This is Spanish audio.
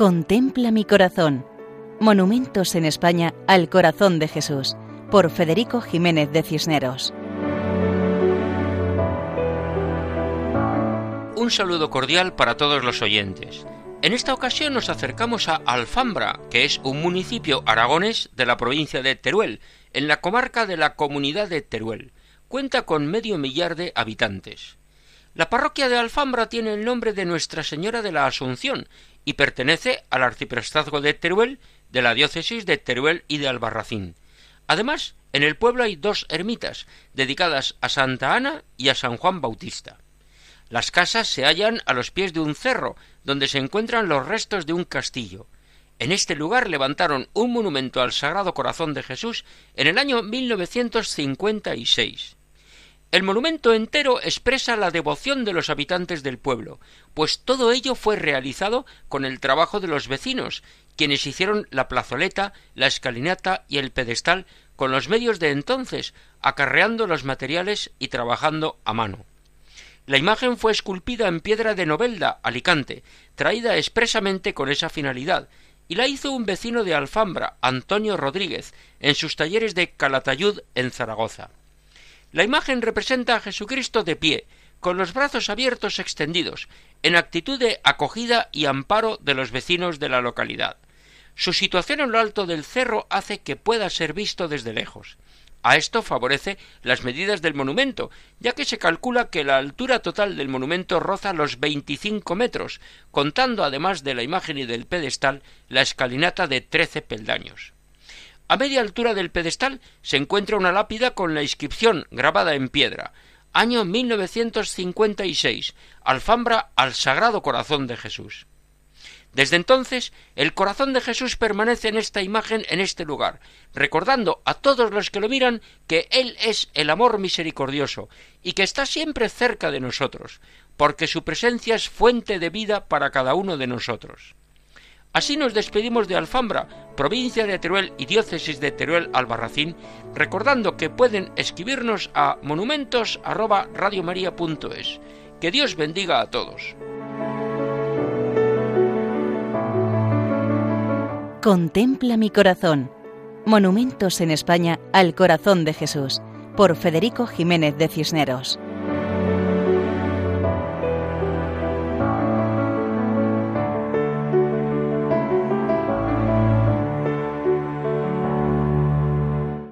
Contempla mi corazón. Monumentos en España al corazón de Jesús, por Federico Jiménez de Cisneros. Un saludo cordial para todos los oyentes. En esta ocasión nos acercamos a Alfambra, que es un municipio aragonés de la provincia de Teruel, en la comarca de la Comunidad de Teruel. Cuenta con medio millar de habitantes. La parroquia de Alfambra tiene el nombre de Nuestra Señora de la Asunción y pertenece al arciprestazgo de Teruel, de la diócesis de Teruel y de Albarracín. Además, en el pueblo hay dos ermitas, dedicadas a Santa Ana y a San Juan Bautista. Las casas se hallan a los pies de un cerro, donde se encuentran los restos de un castillo. En este lugar levantaron un monumento al Sagrado Corazón de Jesús en el año 1956. El monumento entero expresa la devoción de los habitantes del pueblo, pues todo ello fue realizado con el trabajo de los vecinos, quienes hicieron la plazoleta, la escalinata y el pedestal con los medios de entonces, acarreando los materiales y trabajando a mano. La imagen fue esculpida en piedra de Novelda, Alicante, traída expresamente con esa finalidad, y la hizo un vecino de Alfambra, Antonio Rodríguez, en sus talleres de Calatayud, en Zaragoza. La imagen representa a Jesucristo de pie, con los brazos abiertos extendidos, en actitud de acogida y amparo de los vecinos de la localidad. Su situación en lo alto del cerro hace que pueda ser visto desde lejos. A esto favorece las medidas del monumento, ya que se calcula que la altura total del monumento roza los 25 metros, contando además de la imagen y del pedestal la escalinata de trece peldaños. A media altura del pedestal se encuentra una lápida con la inscripción grabada en piedra año 1956, Alfambra al Sagrado Corazón de Jesús. Desde entonces, el corazón de Jesús permanece en esta imagen, en este lugar, recordando a todos los que lo miran que Él es el amor misericordioso y que está siempre cerca de nosotros, porque su presencia es fuente de vida para cada uno de nosotros. Así nos despedimos de Alfambra, provincia de Teruel y diócesis de Teruel Albarracín, recordando que pueden escribirnos a monumentos@radiomaria.es. Que Dios bendiga a todos. Contempla mi corazón. Monumentos en España al corazón de Jesús, por Federico Jiménez de Cisneros.